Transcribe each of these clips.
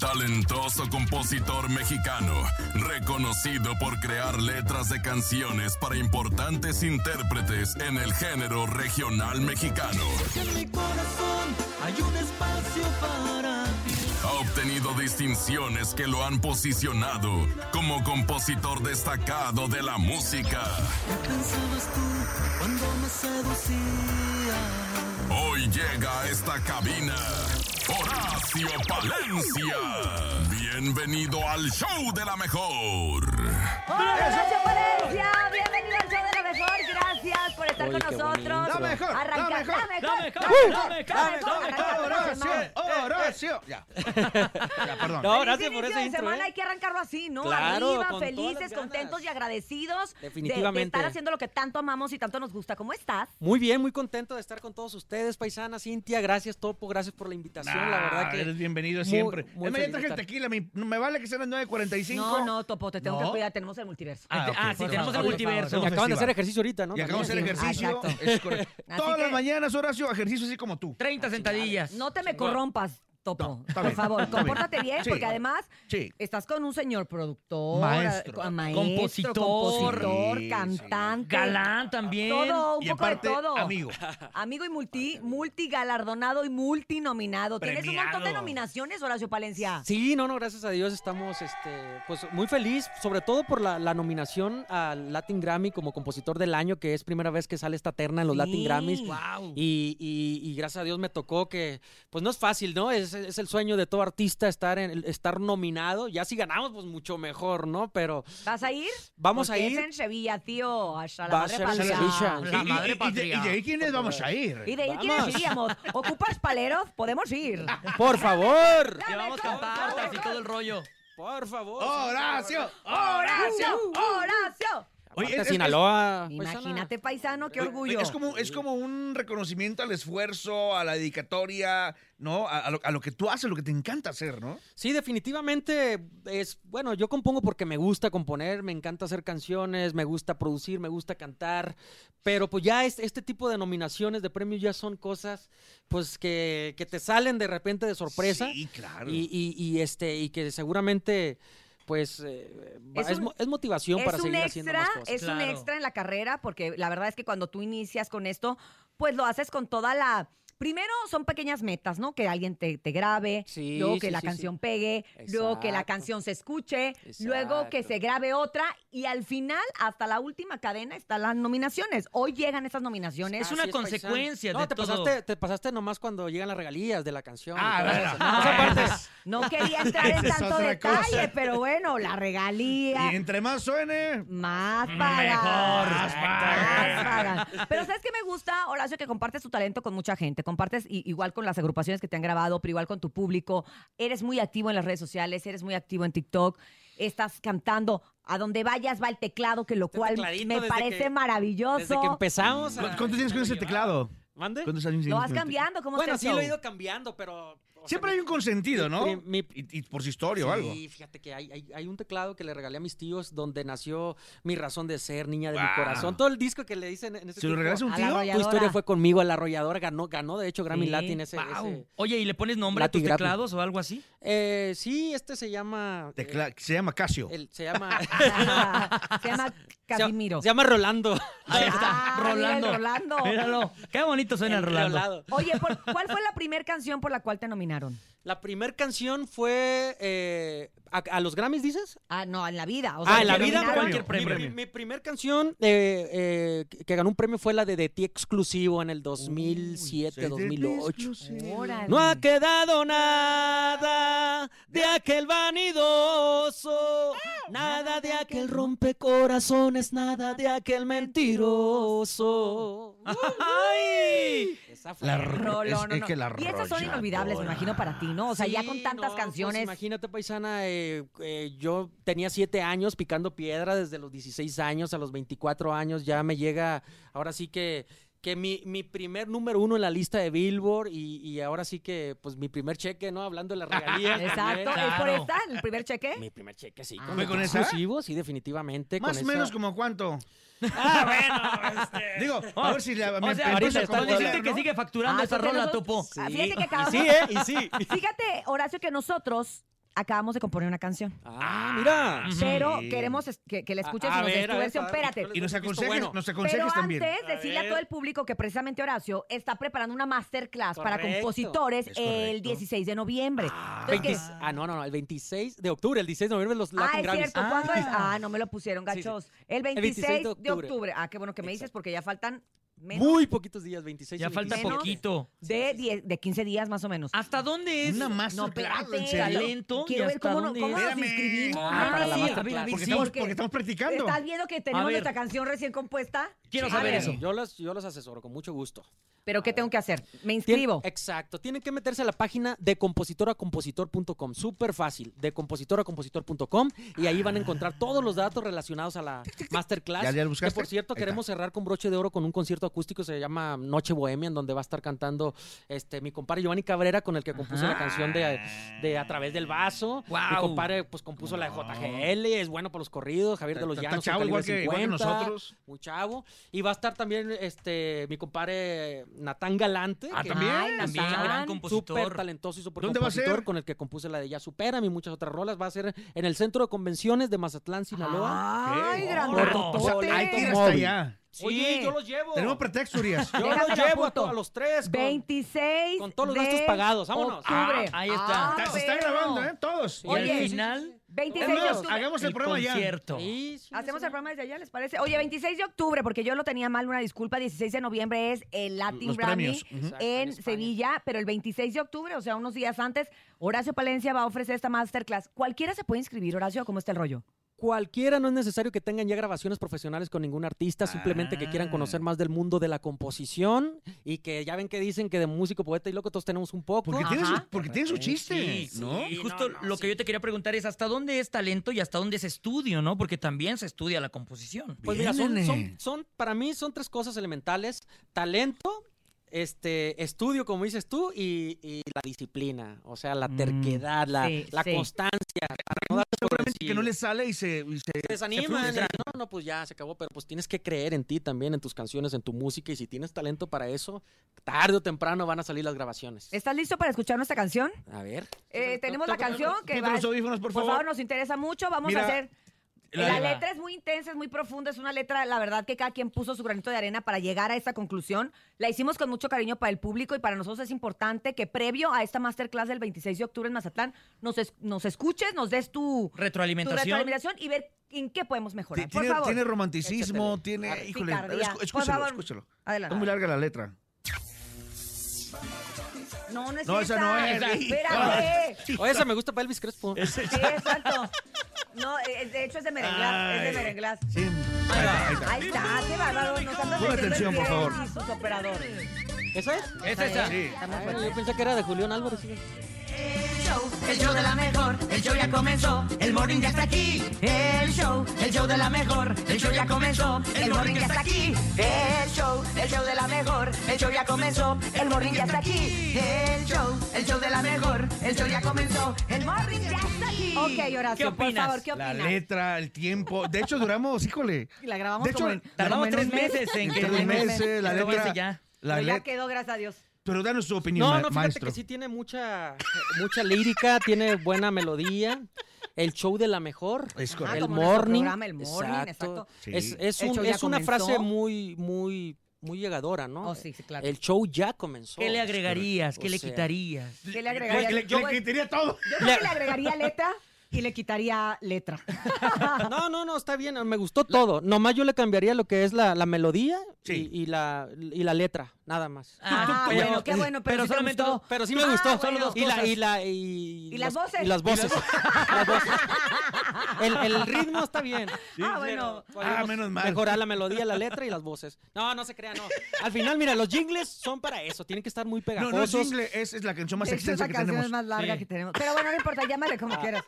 Talentoso compositor mexicano, reconocido por crear letras de canciones para importantes intérpretes en el género regional mexicano. En mi corazón hay un espacio para ti. Ha obtenido distinciones que lo han posicionado como compositor destacado de la música. ¿Qué pensabas tú cuando me seducías? Hoy llega a esta cabina Horacio Palencia. Bienvenido al show de la mejor. Hola, Horacio Palencia, bienvenido al show de la mejor, gracias por estar Uy, con nosotros. bonito. La mejor, la Arranca, mejor, la mejor, la la mejor, mejor, arrancando la Horacio. Ya. Ya, perdón. No, gracias por inicio ese de intro. semana, ¿eh? hay que arrancarlo así, ¿no? Claro, Arriba, con todas felices, las ganas. contentos y agradecidos de- De, Definitivamente. estar haciendo lo que tanto amamos y tanto nos gusta. ¿Cómo estás? Muy bien, muy contento de estar con todos ustedes, paisana, Cintia. Gracias, Topo. Gracias por la invitación. la Nah, verdad que. eres bienvenido muy- siempre. muy es más, ya feliz traje de el estar. tequila. Me, me vale que sean las 9.45. No, no, Topo, te tengo ¿No? que cuidar, tenemos el multiverso. Ah, ok, Ah, sí, por tenemos favor, el por favor, multiverso. Y acaban de hacer ejercicio ahorita, ¿no? Y acabamos de hacer También. ejercicio. Exacto. Es correcto. Así Todas que- las mañanas, Horacio, ejercicio así como tú. 30 sentadillas. No te me corrompas, Topo. No, por bien, favor, compórtate bien, Sí. porque además Sí. estás con un señor productor, Maestro. a- maestro, Compositor. compositor, Sí, sí. cantante. Galán también. Todo, un Y poco aparte, de todo. amigo. Amigo y multi, multigalardonado y multinominado. Tienes un montón de nominaciones, Horacio Palencia. Sí, no, no, gracias a Dios estamos este, pues, muy feliz, sobre todo por la, la nominación al Latin Grammy como compositor del año, que es primera vez que sale esta terna en los Sí. Latin Grammys. Wow. Y, y- y gracias a Dios me tocó que, pues no es fácil, ¿no? Es, es el sueño de todo artista estar, en, estar nominado. Ya si ganamos, pues mucho mejor, ¿no? Pero ¿Vas a ir? Vamos Porque a ir. Es en Sevilla, tío. Hasta la Va a madre ser en patria. Sevilla. La y- madre y, de, patria. y de ahí quiénes vamos a ir. Y de ir, ¿quiénes iríamos? ¿Ocupas paleros? Podemos ir. por favor, Llevamos mejor, cantartas y todo el rollo. por favor. Horacio, ¡Horacio! ¡Horacio! Oye, es- es- Sinaloa. paisana. Imagínate, paisano, qué orgullo. Es como, es como un reconocimiento al esfuerzo, a la dedicatoria, ¿no? A, a lo, a lo que tú haces, lo que te encanta hacer, ¿no? Sí, definitivamente es, bueno, yo compongo porque me gusta componer, me encanta hacer canciones, me gusta producir, me gusta cantar, pero pues ya es- este tipo de nominaciones de premios ya son cosas pues que, que te salen de repente de sorpresa Sí, claro. y, y- y, este y que seguramente pues eh, Es es, un- mo- es motivación para es un seguir haciendo extra, más cosas. es un extra en la carrera, porque la verdad es que cuando tú inicias con esto, pues lo haces con toda la. Primero son pequeñas metas, ¿no? Que alguien te, te grabe, Sí, luego sí, que la sí, canción pegue, luego que la Exacto. canción se escuche, luego que Exacto. se grabe otra y al final, hasta la última cadena, están las nominaciones. Hoy llegan esas nominaciones. Es una consecuencia paisano. de no, te todo. Pasaste, te pasaste nomás cuando llegan las regalías de la canción. Ah, bueno. eso. Ah, No quería entrar en tanto detalle, cosa. pero bueno, la regalía. Y entre más suene, Más pagan. Mejor. Más pagan. Pero ¿sabes qué me gusta, Horacio? Que compartes tu talento con mucha gente. Compartes igual con las agrupaciones que te han grabado, pero igual con tu público. Eres muy activo en las redes sociales, eres muy activo en TikTok. Estás cantando. A donde vayas va el teclado, que lo Este cual me parece que- maravilloso. Desde que empezamos. a- ¿cuánto tienes con ese teclado? ¿Mande? ¿Cuántos años Lo tienes vas cambiando, ¿cómo Bueno, sí lo he ido cambiando, pero... Siempre hay un consentido, ¿no? mi- mi- y, y por su historia o algo. Sí, fíjate que hay, hay, hay un teclado que le regalé a mis tíos donde nació mi razón de ser, niña de mi corazón. Todo el disco que le dicen en ese ¿Se lo regalaste a un tío? Tu historia fue conmigo, la arrolladora ganó, ganó de hecho Grammy Sí. Latin ese, Wow. ese- Oye, ¿y le pones nombre a tus Grammy. teclados o algo así? Eh, sí, este se llama... eh, Tecla- se llama Casio. el- se llama... Se llama se, Casimiro. se llama Rolando. Ahí está, Ah, mira el Rolando. Rolando. Míralo. Qué bonito suena el, Rolando. Oye, ¿por- ¿cuál fue la primera canción por la cual te nominaron? La primera canción fue... eh, a, a los Grammys, dices? Ah, no, en la vida. o ah, en la vida, nominaron. cualquier Mi- premio. Mi, mi primer canción eh, eh, que- ganó un premio fue la de De Ti Exclusivo en el 2007, 2008. Órale. No ha quedado nada de aquel vanidoso, nada de aquel rompecorazones, nada de aquel mentiroso. ¡Ay! Esa fue. La No, ro- no, es, no, es no. que la Y esas son inolvidables, me imagino, para ti, ¿no? O sea, ya con tantas no, pues canciones. imagínate, paisana, eh, eh, yo tenía siete años picando piedra desde los 16 años a los 24 años. Ya me llega, ahora sí que, que mi, mi primer número uno en la lista de Billboard y, y ahora sí que, pues mi primer cheque, ¿no? Hablando de las regalías. Exacto. ¿es por esta, el primer cheque? Mi primer cheque, sí. Ah. Con ¿Fue el con esa? exclusivo, sí, definitivamente. Más o menos esa- como cuánto. Ah, bueno, este. Digo, a ver si la, me O sea, ahorita está decirte que ¿no? sigue facturando Ah, esa rola, nos- Topo. Ah, Fíjate que Y acabamos- sí, ¿eh? Y sí. Fíjate, Horacio, que nosotros acabamos de componer una canción. Ah, mira. Pero Sí. queremos que, que la escuches A- a y nos des tu versión. a ver, Espérate. ¿cuál Y nos aconsejes, bueno. nos Pero aconsejes también. antes, A decirle a, todo el público que precisamente Horacio está preparando una masterclass para compositores Es el correcto. 16 de noviembre. Entonces, 20 que- ah, no, no, no, el 26 de octubre, el 16 de noviembre los Latin Ah, es Grammys. cierto. ¿Cuándo es? Ah. Ah, no me lo pusieron, Sí, sí. gachos. El 26, 26 de, de octubre. Ah, qué bueno que me dices porque ya faltan menos Muy poquitos días, 26 y Ya falta 27. Menos. poquito. de, 10 de 15 días más o menos. ¿Hasta dónde es? Una no, masterclass, espérate. ¿en serio? Talento, Quiero ¿y ver hasta cómo, no- dónde cómo es? nos Espérame. inscribimos. Ah, para la sí. masterclass. A ver, a ver, Porque, sí. estamos, Porque porque estamos practicando. ¿Estás viendo que tenemos ver. nuestra canción recién compuesta? Quiero A saber ver, eso. Yo los, yo los asesoro con mucho gusto. ¿Pero qué tengo que hacer? Me Tien- inscribo. exacto. Tienen que meterse a la página de compositoracompositor.com. Súper fácil. De compositoracompositor.com. Y ahí van a encontrar todos los datos relacionados a la masterclass. ¿Ya- ya lo que buscaste? por cierto, Ahí queremos cerrar con broche de oro con un concierto acústico. Se llama Noche Bohemia, en donde va a estar cantando este mi compadre Giovanni Cabrera, con el que compuso la canción de, de A través del vaso. Mi compadre, pues compuso la de JGL. Es bueno para los corridos. Javier de los Está- Llanos. está chavo, igual que, igual que 50, nosotros. Muy chavo. Y va a estar también este mi compadre Natán Galante. Ah, que- también. Ay, También, Natán. gran compositor. Súper talentoso y súper ¿Dónde va a compositor ser? con el que compuse la de Ya Supérame y muchas otras rolas. Va a ser en el Centro de Convenciones de Mazatlán, Sinaloa. Ay, sea, hay que ir hasta allá. Sí, Oye, yo los llevo. Tenemos pretexto, Urias. yo Déjame los lo llevo a, a los tres. con- 26 con todos los de gastos pagados. Vámonos. octubre. Ah, ahí está. Está- se está grabando, ¿eh? Todos. Y Oye, al final, 26 Es de octubre. hagamos el, el programa ya. concierto. Sí, sí, Hacemos sí. el programa desde allá, ¿les parece? Oye, 26 de octubre, porque yo lo tenía mal, una disculpa. 16 de noviembre es el Latin Los Grammy premios. En. Sevilla, pero el 26 de octubre, o sea, unos días antes, Horacio Palencia va a ofrecer esta masterclass. ¿Cualquiera se puede inscribir, Horacio? ¿Cómo está el rollo? Cualquiera, no es necesario que tengan ya grabaciones profesionales con ningún artista, simplemente que quieran Ah. conocer más del mundo de la composición y que ya ven que dicen que de músico, poeta y loco todos tenemos un poco. Porque tiene, su, porque tiene su chiste, Sí, ¿no? Y justo no, no, lo sí. que yo te quería preguntar es hasta dónde es talento y hasta dónde es estudio, ¿no? Porque también se estudia la composición. Pues mira, son, son, son- para mí son tres cosas elementales. Talento, este, estudio, como dices tú, y, y la disciplina. O sea, la Mm, terquedad, la, sí, la sí. constancia. para no Seguramente que no le sale y se, y se, Se desaniman. frustra. y no, no, pues ya se acabó. Pero pues tienes que creer en ti también, en tus canciones, en tu música. Y si tienes talento para eso, tarde o temprano van a salir las grabaciones. ¿Estás listo para escuchar nuestra canción? A ver. Eh, tenemos la canción que va... los audífonos, por Por favor. favor, nos interesa mucho. Vamos Mira, a hacer... la- letra es muy intensa, es muy profunda, es una letra, la verdad, que cada quien puso su granito de arena para llegar a esta conclusión. La hicimos con mucho cariño para el público y para nosotros es importante que previo a esta masterclass del 26 de octubre en Mazatlán nos, es- nos escuches, nos des tu, tu Retroalimentación. y ver en qué podemos mejorar. Por Tiene, favor. tiene romanticismo, Échatele. tiene. Híjole, escúchalo, escúchalo. Adelante. Es muy larga la letra. No, no es No, esa no es. Espérate. O esa me gusta para Elvis Crespo. Sí, exacto. No, eh, de hecho es de merenglás, es de merenglás. Sí, ahí está, ahí está. Ahí está, qué bárbaro. Nos andan Pon metiendo el atención, por pie favor. y sus operadores. ¿Esa es? Es esa. Sí. Ay, yo pensé que era de Julián Álvarez. sí. El show de la mejor, el show ya comenzó, el morning ya está aquí. El show, el show de la mejor, el show ya comenzó, el morning ya está aquí. El show, el show de la mejor, el show ya comenzó, el morning ya está aquí. El show, el show de la mejor, el show ya comenzó, el morning ya está aquí. Ok, Horacio, ¿Qué por opinas? favor, ¿qué La opinas? letra, el tiempo. De hecho, duramos, híjole. La grabamos De hecho, como en, Tardamos tres meses en que... Tres en un mes. meses, la letra. ya. La Pero ya letra. quedó, gracias a Dios. Pero danos tu opinión, No, no, fíjate maestro. que sí tiene mucha, mucha lírica, tiene buena melodía. El show de la mejor. Es correcto. El morning. programa, el morning, exacto. Sí. Es, es un- es una comenzó. frase muy, muy, muy llegadora, ¿no? Oh, sí, sí, claro. El show ya comenzó. ¿Qué le agregarías? O ¿Qué le sea, quitarías? ¿Qué le agregaría? Que le- Yo le voy- quitaría todo. yo creo que le agregaría letra y le quitaría letra. No, no, no, está bien, me gustó todo. Nomás yo le cambiaría lo que es la, la melodía Sí. y, y la, y la letra, nada más. Ah, pero- bueno, qué bueno, pero, pero sí te solamente gustó. Pero sí me Ah, gustó. bueno. dos y, la, y, la, y, ¿Y las voces? Y las voces. Las voces. El, el ritmo está bien. Ah, bueno. Ah, menos mal. Mejorar la melodía, la letra y las voces. No, no se crea, no. Al final, mira, los jingles son para eso. Tienen que estar muy No, pegajosos. no es jingle, es, es la canción más Esta es extensa la que canción tenemos. más larga Sí. que tenemos. Pero bueno, no importa, llámale como quieras.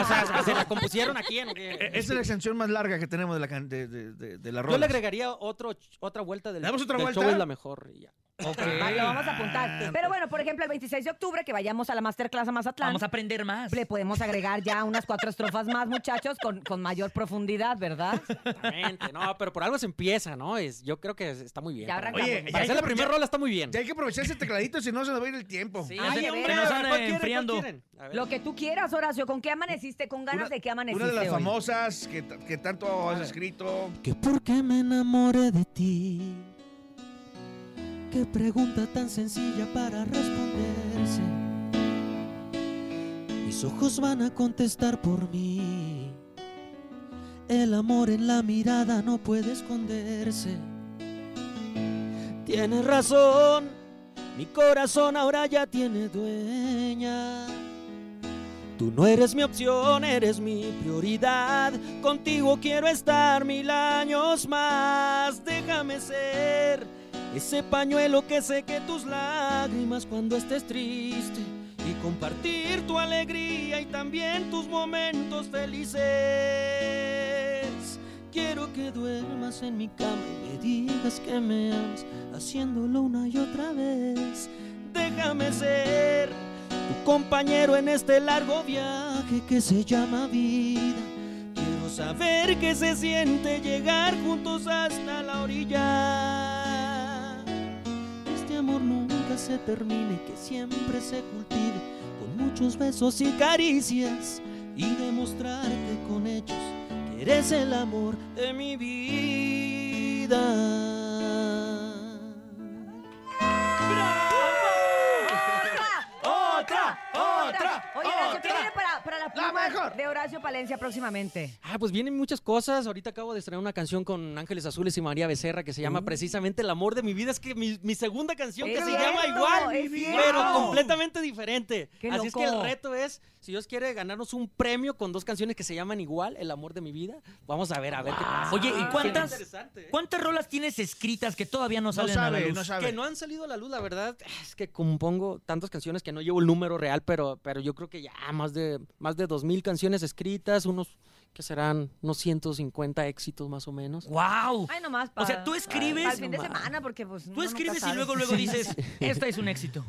O sea, se la compusieron aquí en. Esa es la extensión más larga que tenemos de la, de, de, de, de la Yo le agregaría otro, otra vuelta del, ¿Le damos otra del vuelta? show es la mejor. y ya. Ok. Va, Lo vamos a apuntar. Pero bueno, por ejemplo, el 26 de octubre, que vayamos a la Masterclass a Mazatlán. Vamos a aprender más. Le podemos agregar ya unas cuatro estrofas más, muchachos, con, con mayor profundidad, ¿verdad? Exactamente, no, pero por algo se empieza, ¿no? Es, yo creo que es- está muy bien. Ya para- arrancamos. Oye, Para ya hacer la primera rola está muy bien. Ya hay que aprovechar ese tecladito, si no se nos va a ir el tiempo. Sí, Ay, hombre, veras. Que nos ande ¿cuál quieren, enfriando. cuál. Lo que tú quieras, Horacio. ¿Con qué amaneciste? ¿Con ganas Una- de qué amaneciste Una de las hoy? famosas que tanto has escrito. Que por qué me enamoré de ti. Qué pregunta tan sencilla para responderse. Mis ojos van a contestar por mí. El amor en la mirada no puede esconderse. Tienes razón, mi corazón ahora ya tiene dueña. Tú no eres mi opción, eres mi prioridad. Contigo quiero estar mil años más. Déjame ser ese pañuelo que seque tus lágrimas cuando estés triste. Y compartir tu alegría y también tus momentos felices. Quiero que duermas en mi cama y me digas que me amas, haciéndolo una y otra vez. Déjame ser tu compañero en este largo viaje que se llama vida. Quiero saber qué se siente llegar juntos hasta la orilla. Amor nunca se termine, que siempre se cultive con muchos besos y caricias y demostrarte con hechos que eres el amor de mi vida. Mejor. de Horacio Palencia próximamente? Ah, pues vienen muchas cosas. Ahorita acabo de estrenar una canción con Ángeles Azules y María Becerra que se llama precisamente El amor de mi vida. Es que mi, mi segunda canción que se cierto, llama igual, es pero cierto. completamente diferente. Qué Así es que el loco. reto es, si Dios quiere ganarnos un premio con dos canciones que se llaman igual, El amor de mi vida, vamos a ver, a ver qué pasa. Oye, ¿y Ah, cuántas- ¿eh? ¿Cuántas rolas tienes escritas que todavía no No salen a la luz? no sabe. Que no han salido a la luz, la verdad, es que compongo tantas canciones que no llevo el número real, pero, pero yo creo que ya más de, más de 2.000 canciones escritas, unos que serán unos 150 éxitos más o menos. ¡Wow! Ay, nomás O sea, para- tú escribes- para el fin de No semana, porque pues Tú escribes y luego, luego dices, esta es un éxito.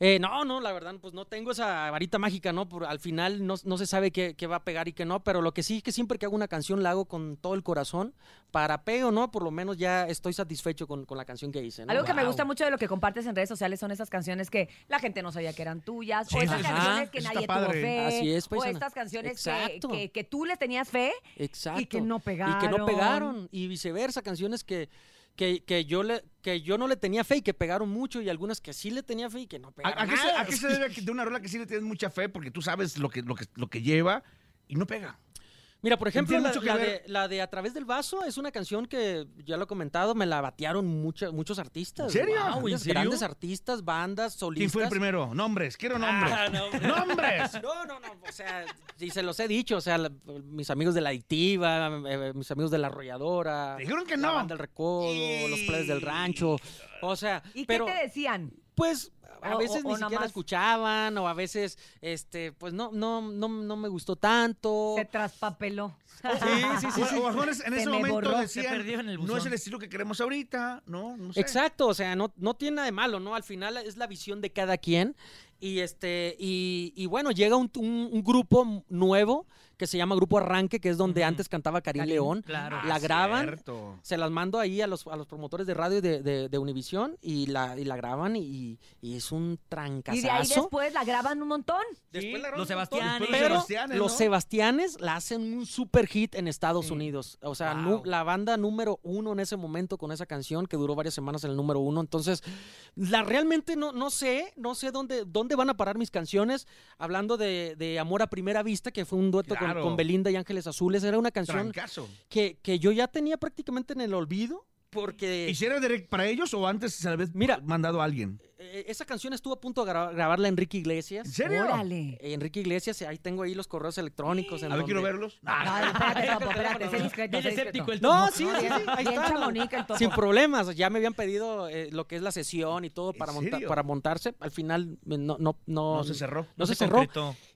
Eh, no, no, la verdad, pues no tengo esa varita mágica, ¿no? Por, al final no, no se sabe qué, qué va a pegar y qué no, pero lo que sí que siempre que hago una canción la hago con todo el corazón, para pego, ¿no? Por lo menos ya estoy satisfecho con, con la canción que hice, ¿no? Algo que me gusta mucho de lo que compartes en redes sociales son esas canciones que la gente no sabía que eran tuyas, o esas canciones que eso nadie tuvo fe, Así es, o estas canciones que, Exacto. que, que tú le tenías fe Exacto. y que no Y que pegaron. no pegaron. Y viceversa, canciones que, que, que yo le, que yo no le tenía fe y que pegaron mucho, y algunas que sí le tenía fe y que no ¿A, pegaron. a qué se, nada. a qué se debe de una rola que sí le tienes mucha fe? Porque tú sabes lo que, lo que, lo que lleva y no pega. Mira, por ejemplo, la, la de, la de A través del vaso es una canción que, ya lo he comentado, me la batearon mucha- muchos artistas. ¿En serio? Wow, ¿en muchos serio? Grandes artistas, bandas, solistas. ¿Quién fue el primero? Nombres, quiero nombres. Ah, no, ¡Nombres! No, no, no, o sea, y se los he dicho, o sea, la- mis amigos de la adictiva, eh, mis amigos de la arrolladora, dijeron que la no. banda del recodo, los players del rancho, o sea, ¿Y pero qué te decían? Pues a O- veces o- ni o siquiera nomás- escuchaban o a veces este pues no no no no me gustó tanto. Se traspapeló. Sí, sí, sí, sí. En Se ese me momento borró, se decían, perdió en el no buzón". es el estilo que queremos ahorita, ¿no? no sé. Exacto, o sea, no, no tiene nada de malo, ¿no? Al final es la visión de cada quien. Y este, y, y bueno, llega un, un- un grupo nuevo que se llama Grupo Arranque, que es donde antes cantaba Karim Karim, León. claro. La Ah, graban, cierto. se las mando ahí a los, a los promotores de radio de, de, de Univisión y la, y la graban y, y es un trancazazo. Y de ahí después la graban un montón. Después la graban Los Sebastianes. Los Pero Sebastianes, los. Sebastianes la hacen un super hit en Estados Sí. Unidos. O sea, Wow. la banda número uno en ese momento con esa canción que duró varias semanas en el número uno. Entonces, la realmente no, no sé, no sé dónde, dónde van a parar mis canciones. Hablando de, de Amor a Primera Vista, que fue un dueto con- Claro. con, Belinda y Ángeles Azules. Era una canción que, que yo ya tenía prácticamente en el olvido. Porque ¿Y si era direct para ellos o antes se la habías Mira. mandado a alguien? eh, esa canción estuvo a punto de gra- grabarla Enrique Iglesias. ¿En serio? Órale. Eh, Enrique Iglesias, ahí tengo ahí los correos electrónicos. en A ver, quiero donde- verlos. Discreto. el No, sí, sí, sí, ahí Bien está. chamonica el topo. Sin problemas, ya me habían pedido eh, lo que es la sesión y todo ¿En para, monta- para montarse. Al final eh, no, no, no, No se cerró. no se se cerró.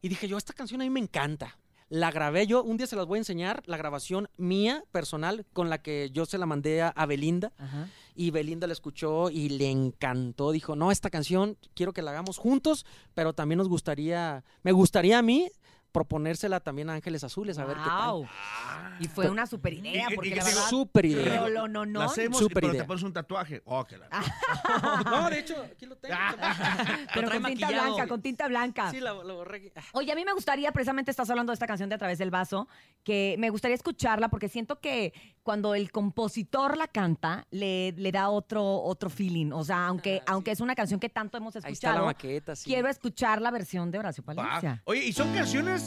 Y dije yo, esta canción a mí me encanta. La grabé yo, un día se las voy a enseñar, la grabación mía, personal, con la que yo se la mandé a, Belinda. Ajá. Y Belinda la escuchó y le encantó. Dijo, no, esta canción quiero que la hagamos juntos, pero también nos gustaría, me gustaría a mí proponérsela también a Ángeles Azules, a ver qué tal. Wow. Y fue una super idea, Y- y- porque y la que verdad. Súper idea. Rolo, no, no. La hacemos, Súper pero idea. te pones un tatuaje. Oh, que la- No, de hecho, aquí lo tengo. Pero trae con tinta maquillado. blanca, con tinta blanca. Sí, la, borré. aquí. Ah, Oye, a mí me gustaría, precisamente estás hablando de esta canción de A través del vaso, que me gustaría escucharla porque siento que cuando el compositor la canta, le, le da otro, otro feeling. O sea, aunque, Ah, sí. aunque es una canción que tanto hemos Ahí está la escuchado, maqueta, sí. quiero escuchar la versión de Horacio Va. Palencia. Oye, y son canciones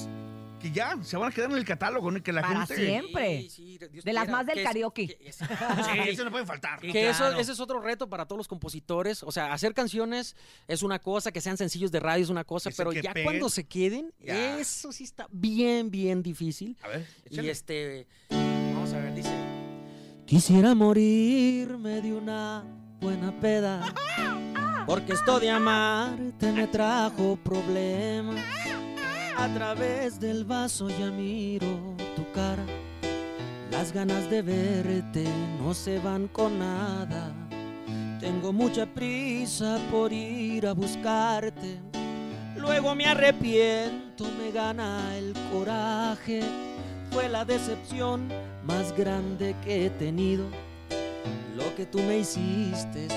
que ya se van a quedar en el catálogo, ¿no? Que la Para gente. siempre. Sí, sí, Dios De las más del Que es- karaoke. que es- Sí, eso no puede faltar. Que eso, ese es otro reto para todos los compositores. O sea, hacer canciones es una cosa, que sean sencillos de radio es una cosa, Que pero ya cuando se queden, Ya. eso sí está bien, bien difícil. A ver, Y este, vamos a ver, dice. Quisiera morirme de una buena peda, porque esto de amarte me trajo problemas. A través del vaso ya miro tu cara, las ganas de verte no se van con nada. Tengo mucha prisa por ir a buscarte. Luego me arrepiento, me gana el coraje. Fue la decepción más grande que he tenido. Lo que tú me hiciste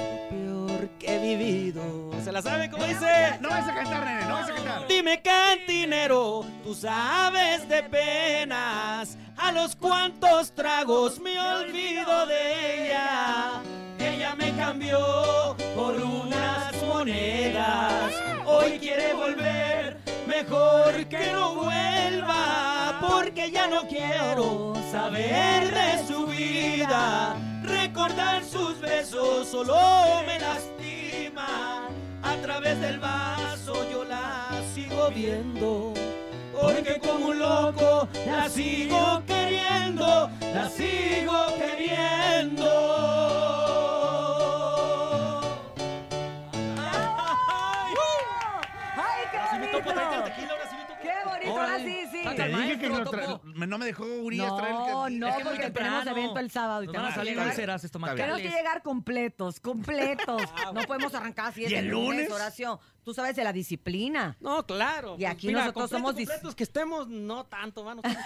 que he vivido. ¿Se la sabe cómo dice? No vas a cantar, nene, no vas a cantar. Dime cantinero, tú sabes de penas, a los cuantos tragos me olvido de ella. Ella me cambió por unas monedas, hoy quiere volver, mejor que no vuelva, porque ya no quiero saber de su vida. Recordar sus besos solo me lastima. A través del vaso yo la sigo viendo. Porque como un loco la sigo queriendo, la sigo queriendo. Ay, ¡Ay, qué me topo, bonito! tequila, ahora sí me topo. ¡Qué bonito! Ahora sí, sí. Te el dije que lo tra- no me dejó Urias traer el No, que- no, Es que muy porque tenemos evento el sábado y Nos tenemos van a que salir llegar. úlceras estomacales. Tenemos que llegar completos, completos. No podemos arrancar así ¿Y el el lunes, lunes? Horacio. Tú sabes de la disciplina. No, claro. Y aquí Mira, nosotros completos, somos completos que estemos, no tanto, van, completos,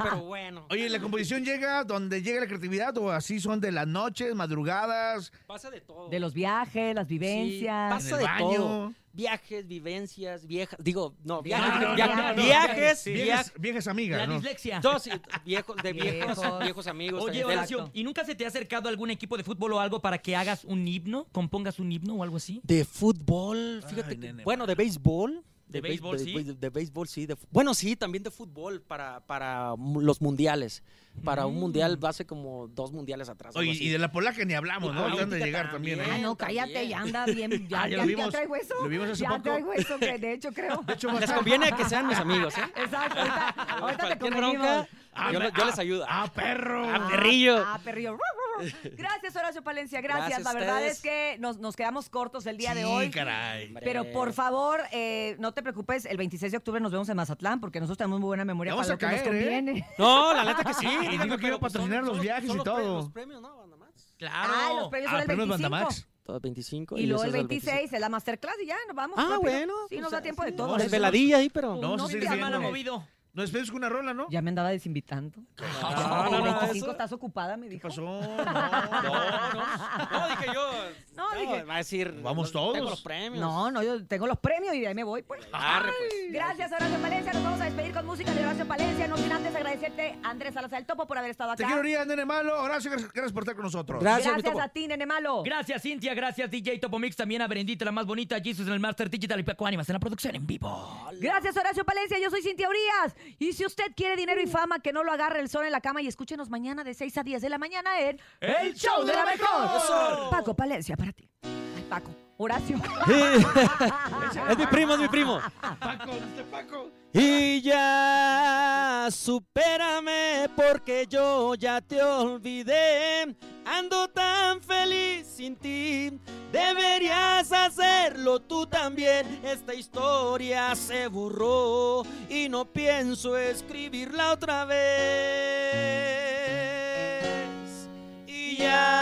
pero bueno. Oye, ¿la composición llega donde llega la creatividad o así son de las noches, madrugadas? Pasa de todo. De los viajes, las Sí, vivencias. pasa de baño. todo. Viajes, vivencias, viejas. Digo, no, Viajes, viajes, no, via- no, no, no, viajes, Viejas, viajes. viejas amigas, La ¿no? dislexia. Yo sí, viejos, de viejos, Viejos. viejos amigos. Oye, Horacio, ¿y nunca se te ha acercado algún equipo de fútbol o algo para que hagas un himno? ¿Compongas un himno o algo así? De fútbol, fíjate. Ay, que- bueno, de béisbol. De béis- béisbol, sí. De, de béisbol, sí. de bueno, sí, también de fútbol para, para los mundiales. Para un Mm. mundial, hace como dos mundiales atrás. Oye, y de la polaca ni hablamos, ¿no? Ah, Acaban de ahorita llegar también. también. Ah, ¿eh? no, cállate, también. ya anda bien. Ya, Ah, ya ya, lo ya vimos- trae hueso. lo vimos hace ya poco. trae hueso, que de hecho creo. De hecho, Les conviene que sean mis amigos, ¿eh? Exacto, ahorita, ahorita te convenimos. bronca, Ah, yo, yo les ayudo. ¡Ah, perro! Ah, perrillo. Ah, perrillo. Gracias, Horacio Palencia. Gracias. Gracias la verdad es que nos, nos quedamos cortos el día de Sí, hoy. caray. Pero por favor, eh, no te preocupes, el 26 de octubre nos vemos en Mazatlán porque nosotros tenemos muy buena memoria Vamos para a lo que nos caer, ¿eh? conviene. No, la neta que sí. Y díganme, que iba a pero, pues, patrocinar son- los son- viajes son y todo. pre- Los premios, ¿no? Banda Max. Claro. Ah, los premios Ah, son el premios 25. Bandamax. Todo 25. Y luego ese el es 26 es la masterclass y ya nos vamos. Ah, rápido. bueno. Sí, pues, nos da tiempo de sí. todo. No, Eso Desveladilla ahí, pero. No, no, ya Semana viendo. movido. Nos despedimos con una rola, ¿no? Ya me andaba desinvitando. Ah, no, no, 25 eso- estás ocupada, me ¿Qué dijo. pasó? No, No, no. No, dije yo. No, dije- Va a decir. Vamos todos. Tengo los premios. No, no, yo tengo los premios y de ahí me voy, pues. Arre, pues. Gracias, Horacio Palencia. Nos vamos a despedir con música de Horacio Palencia. No sin antes agradecerte, Andrés Salazar el Topo, por haber estado Te acá. quiero, Urias, nene malo. Horacio, gracias por estar con nosotros. Gracias, Gracias a ti, nene malo. Gracias, Cintia. Gracias, DJ Topo Mix. También a Berendita, la más bonita. Jesus en el Master Digital y Paco Ánimas en la producción en vivo. Gracias, Horacio Palencia. Yo soy Cintia Urias. Y si usted quiere dinero y fama, que no lo agarre el sol en la cama y escúchenos mañana de 6 a 10 de la mañana en El Show de la Mejor. Paco Palencia, para ti. Ay, Paco. Horacio. es mi primo, es mi primo. Paco, este Paco. Y ya Ya supérame porque yo ya te olvidé. Ando tan feliz sin ti. Deberías hacerlo tú también. Esta historia se borró y no pienso escribirla otra vez. Y ya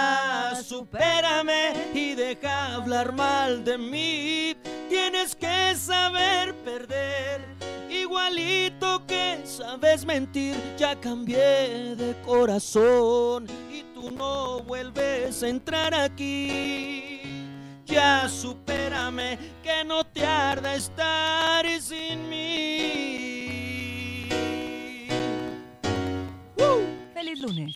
supérame y deja hablar mal de mí. Tienes que saber perder. Igualito que sabes mentir, ya cambié de corazón y tú no vuelves a entrar aquí. Ya supérame que no te arda estar sin mí. Feliz lunes.